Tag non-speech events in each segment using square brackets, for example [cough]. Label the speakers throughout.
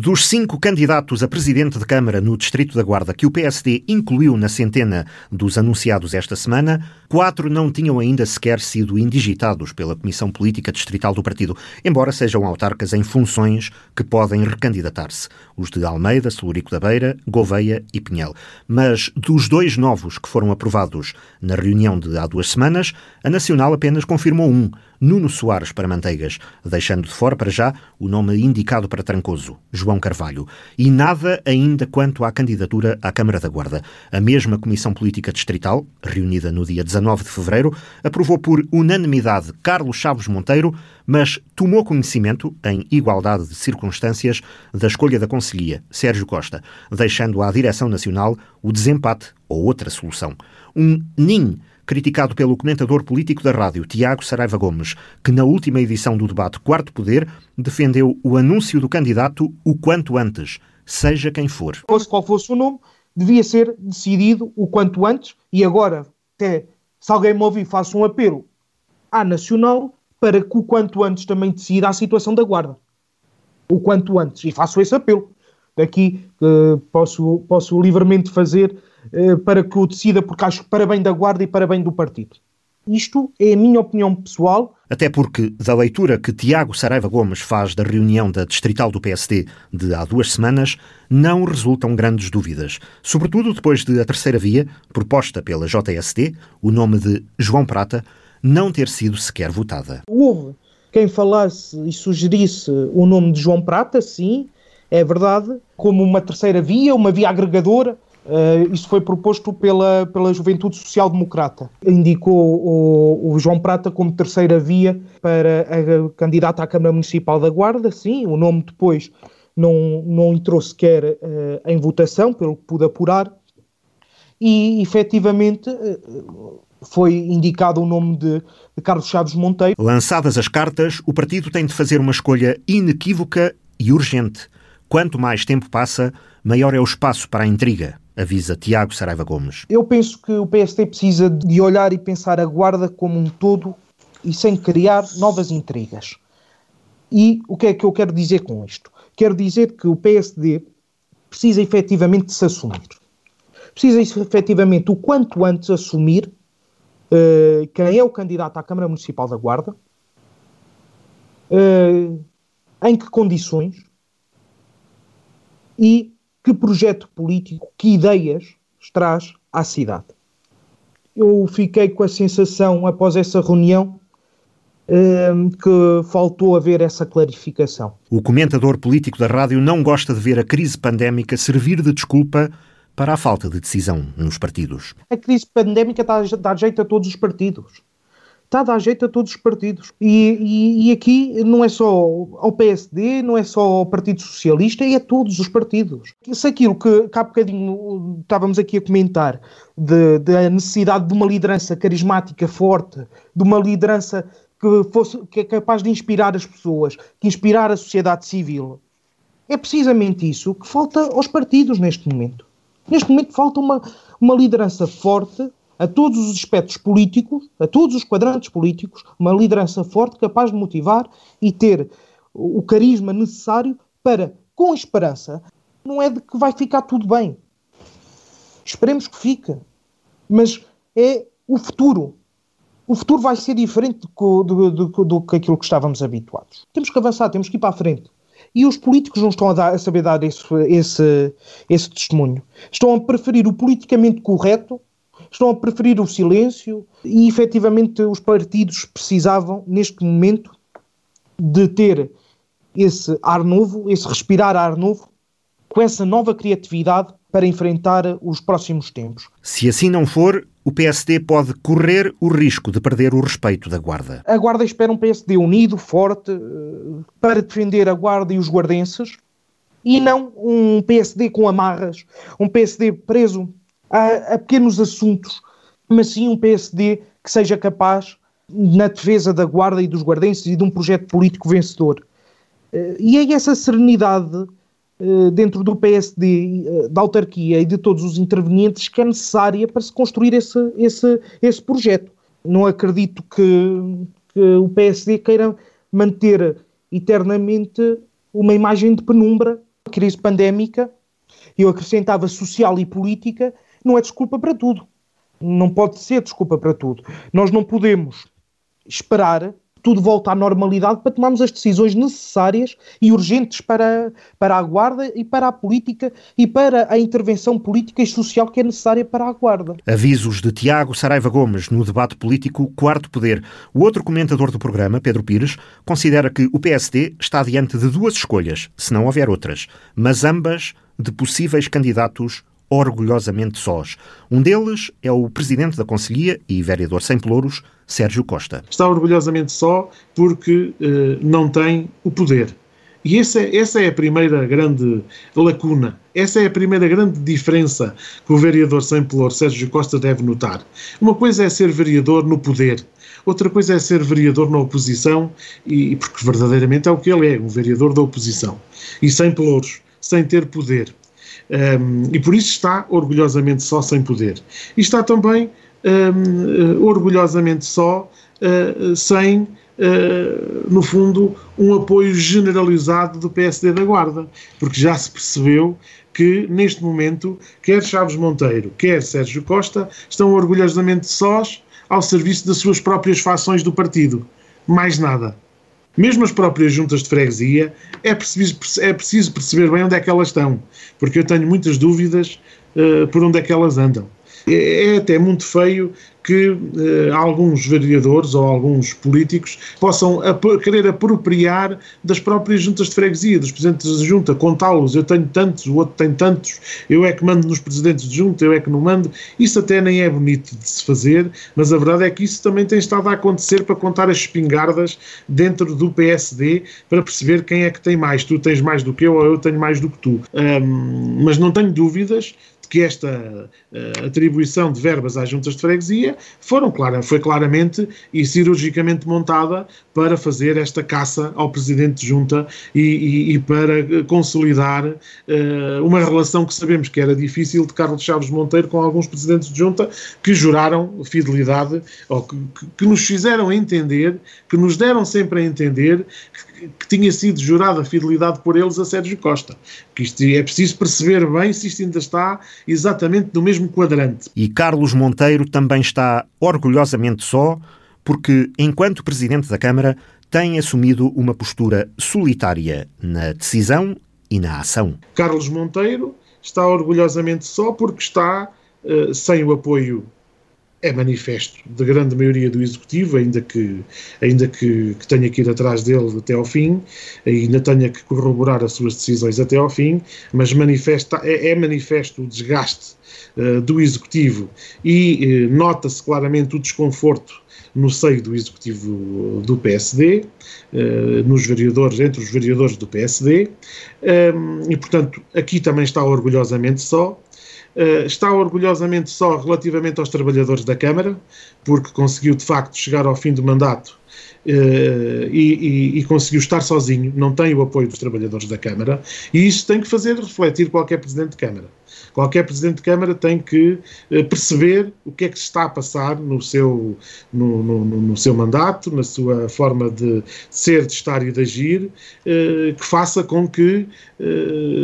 Speaker 1: Dos cinco candidatos a presidente de Câmara no Distrito da Guarda que o PSD incluiu na centena dos anunciados esta semana, quatro não tinham ainda sequer sido indigitados pela Comissão Política Distrital do Partido, embora sejam autarcas em funções que podem recandidatar-se. Os de Almeida, Celurico da Beira, Gouveia e Pinhel. Mas dos dois novos que foram aprovados na reunião de há duas semanas, a Nacional apenas confirmou um, Nuno Soares para Manteigas, deixando de fora para já o nome indicado para Trancoso, João Carvalho. E nada ainda quanto à candidatura à Câmara da Guarda. A mesma Comissão Política Distrital, reunida no dia 19 de fevereiro, aprovou por unanimidade Carlos Chaves Monteiro, mas tomou conhecimento, em igualdade de circunstâncias, da escolha da Conselhia, Sérgio Costa, deixando à Direção Nacional o desempate ou outra solução. Um NIN criticado pelo comentador político da rádio, Tiago Saraiva Gomes, que na última edição do debate Quarto Poder defendeu o anúncio do candidato o quanto antes, seja quem for.
Speaker 2: Fosse qual fosse o nome, devia ser decidido o quanto antes e agora, até se alguém me ouvir, faço um apelo à Nacional para que o quanto antes também decida a situação da Guarda. O quanto antes. E faço esse apelo. Daqui uh, posso, posso livremente fazer eh, para que o decida, porque acho que para bem da Guarda e para bem do partido. Isto é a minha opinião pessoal.
Speaker 1: Até porque, da leitura que Tiago Saraiva Gomes faz da reunião da Distrital do PSD de há duas semanas, não resultam grandes dúvidas. Sobretudo depois de a terceira via, proposta pela JST, o nome de João Prata, não ter sido sequer votada.
Speaker 2: Houve quem falasse e sugerisse o nome de João Prata, sim, é verdade, como uma terceira via, uma via agregadora Uh, isso foi proposto pela, pela Juventude Social Democrata. Indicou o, o, João Prata como terceira via para a candidata à Câmara Municipal da Guarda. Sim, o nome depois não, não entrou sequer uh, em votação, pelo que pude apurar. E, efetivamente, uh, foi indicado o nome de, de Carlos Chaves Monteiro.
Speaker 1: Lançadas as cartas, o partido tem de fazer uma escolha inequívoca e urgente. Quanto mais tempo passa, maior é o espaço para a intriga avisa Tiago Saraiva Gomes.
Speaker 2: Eu penso que o PST precisa de olhar e pensar a Guarda como um todo e sem criar novas intrigas. E o que é que eu quero dizer com isto? Quero dizer que o PSD precisa efetivamente se assumir. Precisa efetivamente, o quanto antes, assumir uh, quem é o candidato à Câmara Municipal da Guarda, uh, em que condições e que projeto político, que ideias traz à cidade. Eu fiquei com a sensação, após essa reunião, ehm, que faltou haver essa clarificação.
Speaker 1: O comentador político da rádio não gosta de ver a crise pandémica servir de desculpa para a falta de decisão nos partidos.
Speaker 2: A crise pandémica dá, dá jeito a todos os partidos está a dar jeito a todos os partidos. E, e, e, aqui não é só ao PSD, não é só ao Partido Socialista, é a todos os partidos. Se aquilo que, que há bocadinho estávamos aqui a comentar, da necessidade de uma liderança carismática forte, de uma liderança que, fosse, que é capaz de inspirar as pessoas, que inspirar a sociedade civil, é precisamente isso que falta aos partidos neste momento. Neste momento falta uma, uma liderança forte a todos os aspectos políticos, a todos os quadrantes políticos, uma liderança forte, capaz de motivar e ter o carisma necessário para, com esperança, não é de que vai ficar tudo bem. Esperemos que fique. Mas é o futuro. O futuro vai ser diferente do, do, do, do que aquilo que estávamos habituados. Temos que avançar, temos que ir para a frente. E os políticos não estão a, dar, a saber dar esse, esse, esse testemunho. Estão a preferir o politicamente correto estão a preferir o silêncio e efetivamente os partidos precisavam, neste momento, de ter esse ar novo, esse respirar ar novo, com essa nova criatividade para enfrentar os próximos tempos.
Speaker 1: Se assim não for, o PSD pode correr o risco de perder o respeito da Guarda.
Speaker 2: A Guarda espera um PSD unido, forte, eh, para defender a Guarda e os guardenses, e não um PSD com amarras, um PSD preso a, a pequenos assuntos, mas sim um PSD que seja capaz na defesa da Guarda e dos guardenses e de um projeto político vencedor. Eh, e é essa serenidade eh, dentro do PSD, eh, da autarquia e de todos os intervenientes que é necessária para se construir esse, esse, esse projeto. Não acredito que, que o PSD queira manter eternamente uma imagem de penumbra crise pandémica, eu acrescentava social e política, não é desculpa para tudo. Não pode ser desculpa para tudo. Nós não podemos esperar tudo volta à normalidade para tomarmos as decisões necessárias e urgentes para, para a Guarda e para a política e para a intervenção política e social que é necessária para a Guarda.
Speaker 1: Avisos de Tiago Saraiva Gomes no debate político Quarto Poder. O outro comentador do programa, Pedro Pires, considera que o PSD está diante de duas escolhas, se não houver outras, mas ambas de possíveis candidatos orgulhosamente sós. Um deles é o presidente da Conselhia e vereador sem pelouros, Sérgio Costa.
Speaker 3: Está orgulhosamente só porque uh, não tem o poder. E essa, essa é a primeira grande lacuna, essa é a primeira grande diferença que o vereador sem pelouro, Sérgio Costa, deve notar. Uma coisa é ser vereador no poder, outra coisa é ser vereador na oposição, e porque verdadeiramente é o que ele é, um vereador da oposição. E sem pelouros, sem ter poder. Um, e por isso está orgulhosamente só sem poder. E está também um, orgulhosamente só uh, sem, uh, no fundo, um apoio generalizado do PSD da Guarda, porque já se percebeu que, neste momento, quer Chaves Monteiro, quer Sérgio Costa, estão orgulhosamente sós ao serviço das suas próprias fações do partido. Mais nada. Mesmo as próprias juntas de freguesia, é preciso, é preciso perceber bem onde é que elas estão, porque eu tenho muitas dúvidas uh, por onde é que elas andam. É, até muito feio que eh, alguns vereadores ou alguns políticos possam ap querer apropriar das próprias juntas de freguesia, dos presidentes de junta, contá-los. Eu tenho tantos, o outro tem tantos, eu é que mando nos presidentes de junta, eu é que não mando. Isso até nem é bonito de se fazer, mas a verdade é que isso também tem estado a acontecer para contar as espingardas dentro do PSD para perceber quem é que tem mais. Tu tens mais do que eu ou eu tenho mais do que tu. Um, mas não tenho dúvidas que esta uh, atribuição de verbas às juntas de freguesia foram clara, foi claramente e cirurgicamente montada para fazer esta caça ao presidente de junta e, e, e para consolidar uh, uma relação que sabemos que era difícil de Carlos Chaves Monteiro com alguns presidentes de junta que juraram fidelidade ou que, que, que nos fizeram entender, que nos deram sempre a entender que, tinha sido jurada fidelidade por eles a Sérgio Costa. Que isto é preciso perceber bem se isto ainda está exatamente no mesmo quadrante.
Speaker 1: E Carlos Monteiro também está orgulhosamente só, porque, enquanto Presidente da Câmara, tem assumido uma postura solitária na decisão e na ação.
Speaker 3: Carlos Monteiro está orgulhosamente só porque está uh, sem o apoio é manifesto da grande maioria do Executivo, ainda que, ainda que, que, tenha que ir atrás dele até ao fim, ainda tenha que corroborar as suas decisões até ao fim, mas manifesta, é, é manifesto o desgaste uh, do Executivo. E uh, nota-se claramente o desconforto no seio do Executivo do PSD, eh, nos vereadores, entre os vereadores do PSD, um, e portanto aqui também está orgulhosamente só, está orgulhosamente só relativamente aos trabalhadores da Câmara, porque conseguiu de facto chegar ao fim do mandato uh, e, e, e, conseguiu estar sozinho, não tem o apoio dos trabalhadores da Câmara, e isso tem que fazer refletir qualquer Presidente de Câmara. Qualquer Presidente de Câmara tem que uh, perceber o que é que está a passar no seu, no, no, no, seu mandato, na sua forma de ser, de estar e de agir, uh, que faça com que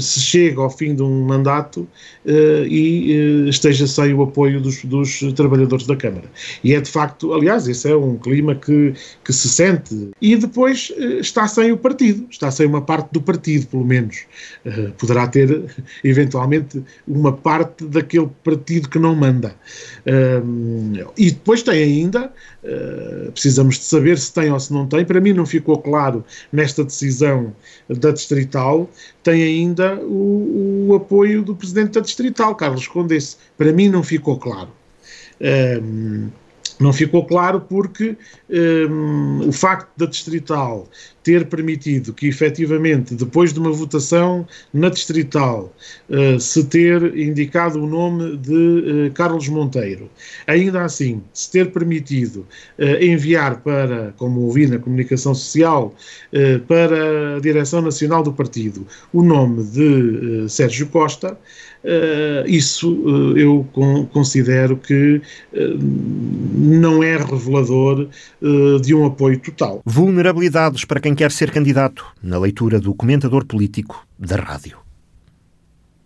Speaker 3: se chegue ao fim de um mandato e esteja sem o apoio dos, dos, trabalhadores da Câmara. E é de facto, aliás, esse é um clima que, que se sente. E depois está sem o partido, está sem uma parte do partido, pelo menos. poderá ter, [laughs] eventualmente, uma parte daquele partido que não manda. e depois tem ainda, precisamos de saber se tem ou se não tem, para mim não ficou claro nesta decisão da Distrital, tem ainda o, o apoio do Presidente da Distrital, Carlos Condesse. Para mim não ficou claro. Não ficou claro porque um, o facto da Distrital ter permitido que, efetivamente, depois de uma votação na Distrital, uh, se ter indicado o nome de uh, Carlos Monteiro, ainda assim, se ter permitido uh, enviar para, como ouvi na comunicação social, para a Direção Nacional do Partido, o nome de Sérgio Costa, isso eu con considero que não é revelador de um apoio total.
Speaker 1: Vulnerabilidades para quem quer ser candidato, na leitura do comentador político da rádio.